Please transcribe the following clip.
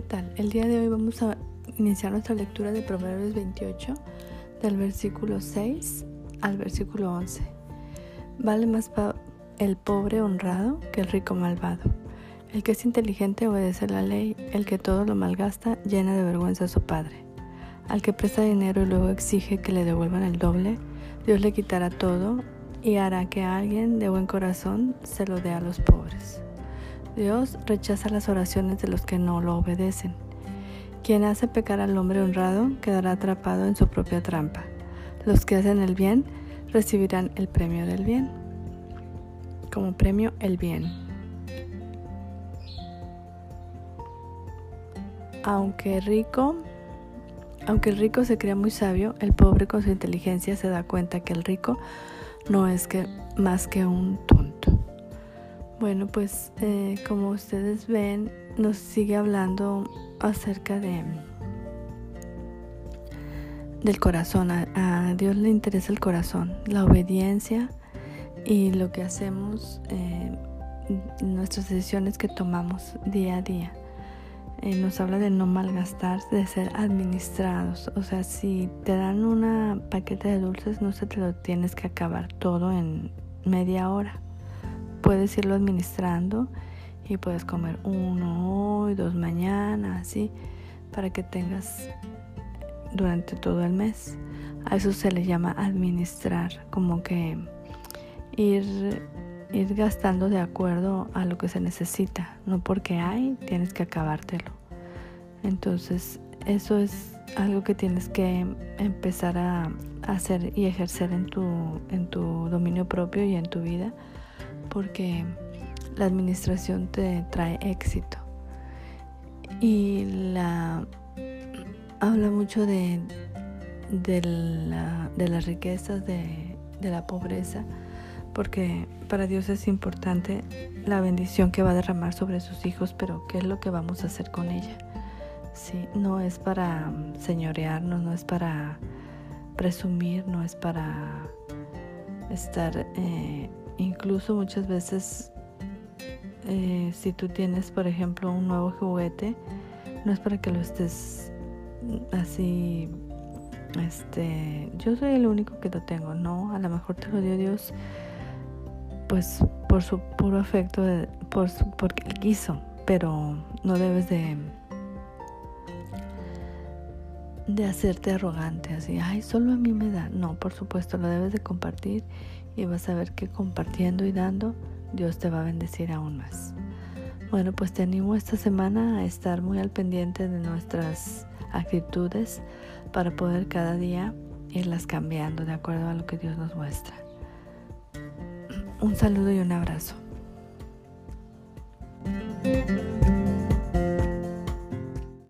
¿qué tal? El día de hoy vamos a iniciar nuestra lectura de Proverbios 28, del versículo 6 al versículo 11. Vale más el pobre honrado que el rico malvado. El que es inteligente obedece la ley, el que todo lo malgasta llena de vergüenza a su padre. Al que presta dinero y luego exige que le devuelvan el doble, Dios le quitará todo y hará que alguien de buen corazón se lo dé a los pobres. Dios rechaza las oraciones de los que no lo obedecen. Quien hace pecar al hombre honrado quedará atrapado en su propia trampa. Los que hacen el bien recibirán el premio del bien. Como premio el bien. Aunque rico, aunque el rico se crea muy sabio, el pobre con su inteligencia se da cuenta que el rico no es que más que un. Bueno, pues eh, como ustedes ven, nos sigue hablando acerca de del corazón. A, Dios le interesa el corazón, la obediencia y lo que hacemos, eh, nuestras decisiones que tomamos día a día. Eh, nos habla de no malgastar, de ser administrados. O sea, si te dan una paquete de dulces, no se te lo tienes que acabar todo en media hora puedes irlo administrando y puedes comer uno hoy, dos mañana, así, para que tengas durante todo el mes. A eso se le llama administrar, como que ir, ir gastando de acuerdo a lo que se necesita, no porque hay, tienes que acabártelo. Entonces, eso es algo que tienes que empezar a hacer y ejercer en tu, en tu dominio propio y en tu vida porque la administración te trae éxito. Y la habla mucho de, de, las riquezas, de, la pobreza, porque para Dios es importante la bendición que va a derramar sobre sus hijos, pero ¿qué es lo que vamos a hacer con ella? Sí, no es para señorearnos, no es para presumir, no es para estar eh, Incluso muchas veces eh, si tú tienes, por ejemplo, un nuevo juguete, no es para que lo estés así, este, yo soy el único que lo tengo, no, a lo mejor te lo dio Dios, pues por su puro afecto, por su, porque él quiso, pero no debes de de hacerte arrogante, así, ay, solo a mí me da. No, por supuesto, lo debes de compartir y vas a ver que compartiendo y dando, Dios te va a bendecir aún más. Bueno, pues te animo esta semana a estar muy al pendiente de nuestras actitudes para poder cada día irlas cambiando de acuerdo a lo que Dios nos muestra. Un saludo y un abrazo.